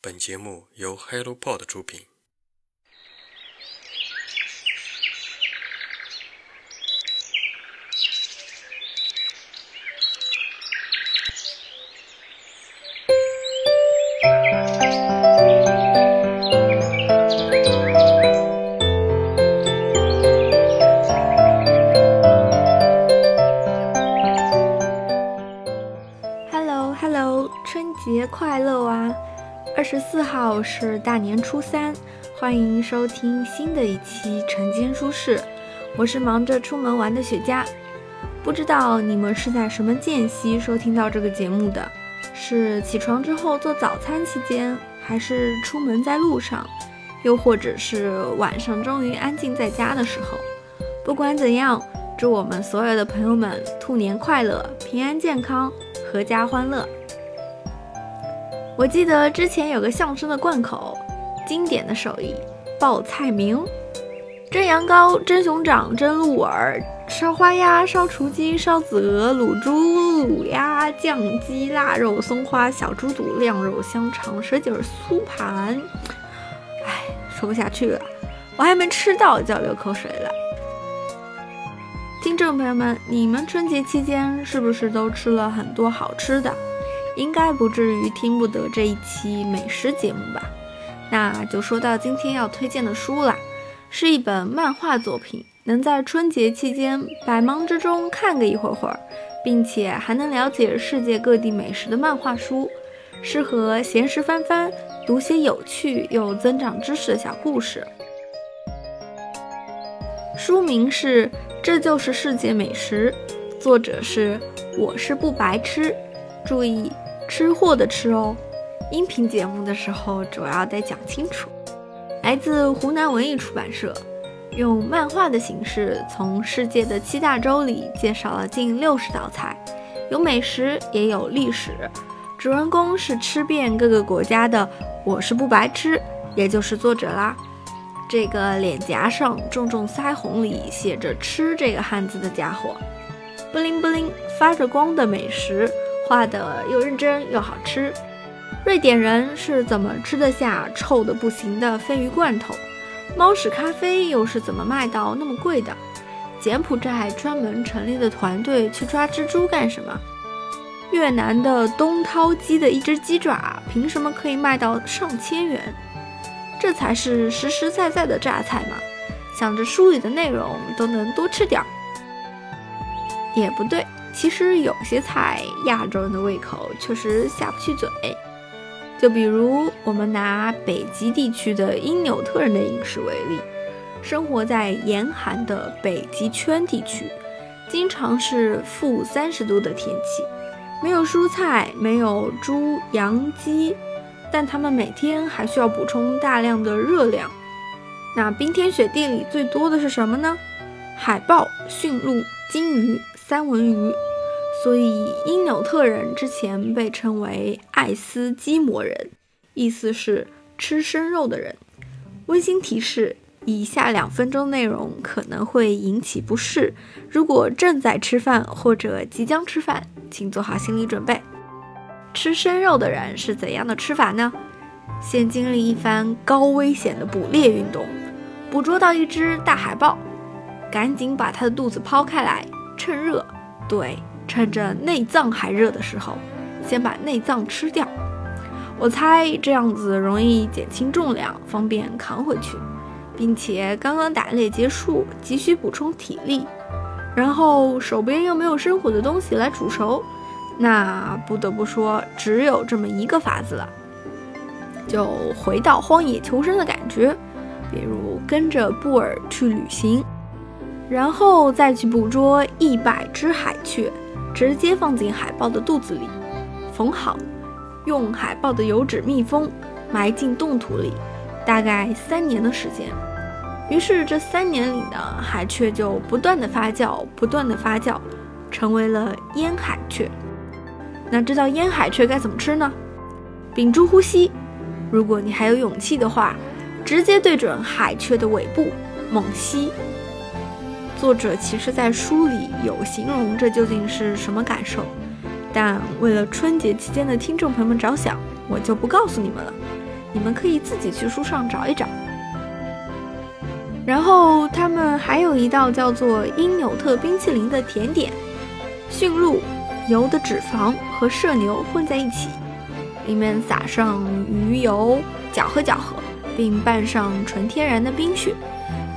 本节目由 HelloPod 出品。十四号是大年初三，欢迎收听新的一期晨间书适。我是忙着出门玩的雪茄，不知道你们是在什么间隙收听到这个节目的？是起床之后做早餐期间，还是出门在路上，又或者是晚上终于安静在家的时候？不管怎样，祝我们所有的朋友们兔年快乐，平安健康，阖家欢乐。我记得之前有个相声的贯口，经典的手艺报菜名：蒸羊羔、蒸熊掌、蒸鹿耳、烧花鸭、烧雏鸡、烧子鹅、卤猪、卤鸭、酱鸡、腊肉、松花小猪肚、晾肉香肠、蛇颈酥盘。哎，说不下去了，我还没吃到就要流口水了。听众朋友们，你们春节期间是不是都吃了很多好吃的？应该不至于听不得这一期美食节目吧？那就说到今天要推荐的书啦，是一本漫画作品，能在春节期间百忙之中看个一会儿会儿，并且还能了解世界各地美食的漫画书，适合闲时翻翻，读些有趣又增长知识的小故事。书名是《这就是世界美食》，作者是我是不白痴，注意吃货的吃哦。音频节目的时候主要得讲清楚。来自湖南文艺出版社，用漫画的形式从世界的七大洲里介绍了近六十道菜，有美食也有历史。主人公是吃遍各个国家的我是不白痴，也就是作者啦。这个脸颊上重重腮红里写着“吃”这个汉字的家伙，布灵布灵发着光的美食，画的又认真又好吃。瑞典人是怎么吃得下臭的不行的鲱鱼罐头？猫屎咖啡又是怎么卖到那么贵的？柬埔寨专门成立的团队去抓蜘蛛干什么？越南的东涛鸡的一只鸡爪凭什么可以卖到上千元？这才是实实在在的榨菜嘛！想着书里的内容都能多吃点儿，也不对。其实有些菜亚洲人的胃口确实下不去嘴。就比如我们拿北极地区的因纽特人的饮食为例，生活在严寒的北极圈地区，经常是负三十度的天气，没有蔬菜，没有猪、羊、鸡。但他们每天还需要补充大量的热量。那冰天雪地里最多的是什么呢？海豹、驯鹿、鲸鱼、三文鱼。所以因纽特人之前被称为爱斯基摩人，意思是吃生肉的人。温馨提示：以下两分钟内容可能会引起不适，如果正在吃饭或者即将吃饭，请做好心理准备。吃生肉的人是怎样的吃法呢？先经历一番高危险的捕猎运动，捕捉到一只大海豹，赶紧把它的肚子抛开来，趁热，对，趁着内脏还热的时候，先把内脏吃掉。我猜这样子容易减轻重量，方便扛回去，并且刚刚打猎结束，急需补充体力，然后手边又没有生火的东西来煮熟。那不得不说，只有这么一个法子了，就回到荒野求生的感觉，比如跟着布尔去旅行，然后再去捕捉一百只海雀，直接放进海豹的肚子里，缝好，用海豹的油脂密封，埋进冻土里，大概三年的时间。于是这三年里呢，海雀就不断的发酵，不断的发酵，成为了烟海雀。那知道烟海雀该怎么吃呢？屏住呼吸，如果你还有勇气的话，直接对准海雀的尾部猛吸。作者其实在书里有形容这究竟是什么感受，但为了春节期间的听众朋友们着想，我就不告诉你们了。你们可以自己去书上找一找。然后他们还有一道叫做因纽特冰淇淋的甜点，驯鹿、油的脂肪和麝牛混在一起，里面撒上鱼油，搅和搅和，并拌上纯天然的冰雪，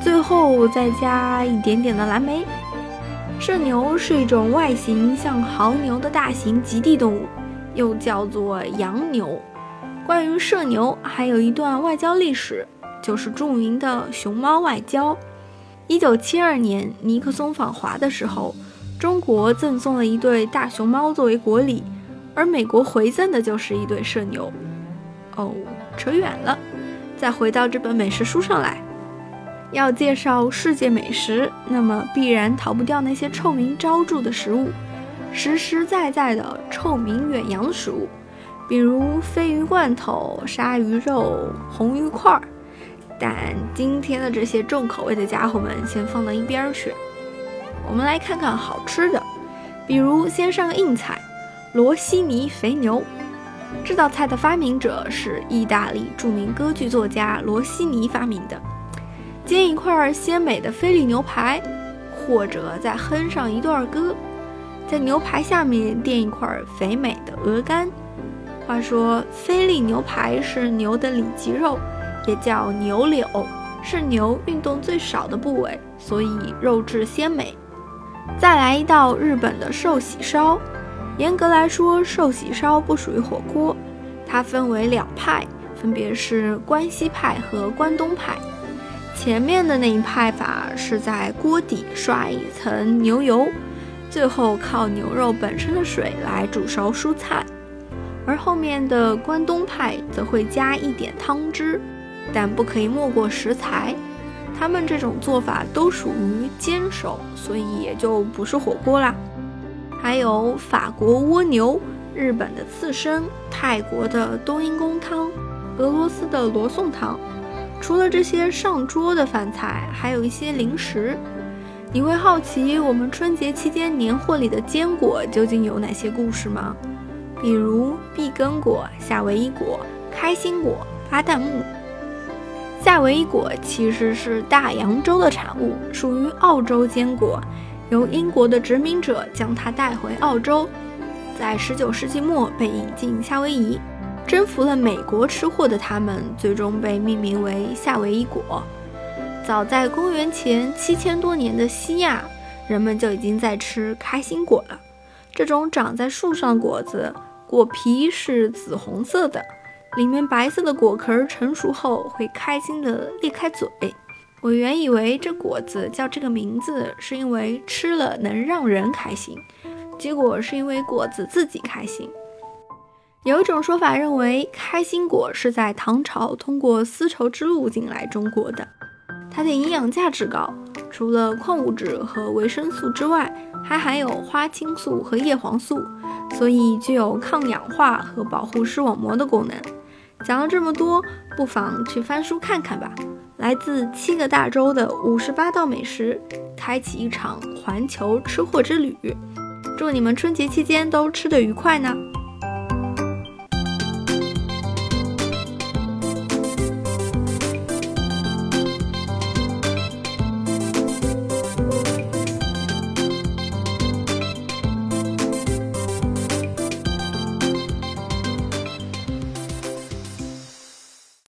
最后再加一点点的蓝莓。麝牛是一种外形像牦牛的大型极地动物，又叫做羊牛。关于麝牛，还有一段外交历史。就是著名的熊猫外交。一九七二年，尼克松访华的时候，中国赠送了一对大熊猫作为国礼，而美国回赠的就是一对麝牛。哦，扯远了，再回到这本美食书上来，要介绍世界美食，那么必然逃不掉那些臭名昭著的食物，实实在在的臭名远扬的食物，比如鲱鱼罐头、鲨鱼肉、红鱼块儿。但今天的这些重口味的家伙们先放到一边去，我们来看看好吃的，比如先上个硬菜，罗西尼肥牛。这道菜的发明者是意大利著名歌剧作家罗西尼发明的。煎一块鲜美的菲力牛排，或者再哼上一段歌，在牛排下面垫一块肥美的鹅肝。话说，菲力牛排是牛的里脊肉。也叫牛柳，是牛运动最少的部位，所以肉质鲜美。再来一道日本的寿喜烧。严格来说，寿喜烧不属于火锅，它分为两派，分别是关西派和关东派。前面的那一派法是在锅底刷一层牛油，最后靠牛肉本身的水来煮熟蔬菜，而后面的关东派则会加一点汤汁。但不可以没过食材，他们这种做法都属于煎熟，所以也就不是火锅啦。还有法国蜗牛、日本的刺身、泰国的冬阴功汤、俄罗斯的罗宋汤。除了这些上桌的饭菜，还有一些零食。你会好奇我们春节期间年货里的坚果究竟有哪些故事吗？比如碧根果、夏威夷果、开心果、巴旦木。夏威夷果其实是大洋洲的产物，属于澳洲坚果，由英国的殖民者将它带回澳洲，在19世纪末被引进夏威夷，征服了美国吃货的他们，最终被命名为夏威夷果。早在公元前七千多年的西亚，人们就已经在吃开心果了。这种长在树上的果子，果皮是紫红色的。里面白色的果壳成熟后会开心地裂开嘴。我原以为这果子叫这个名字是因为吃了能让人开心，结果是因为果子自己开心。有一种说法认为，开心果是在唐朝通过丝绸之路进来中国的，它的营养价值高，除了矿物质和维生素之外，还含有花青素和叶黄素，所以具有抗氧化和保护视网膜的功能。讲了这么多，不妨去翻书看看吧。来自七个大洲的五十八道美食，开启一场环球吃货之旅。祝你们春节期间都吃得愉快呢！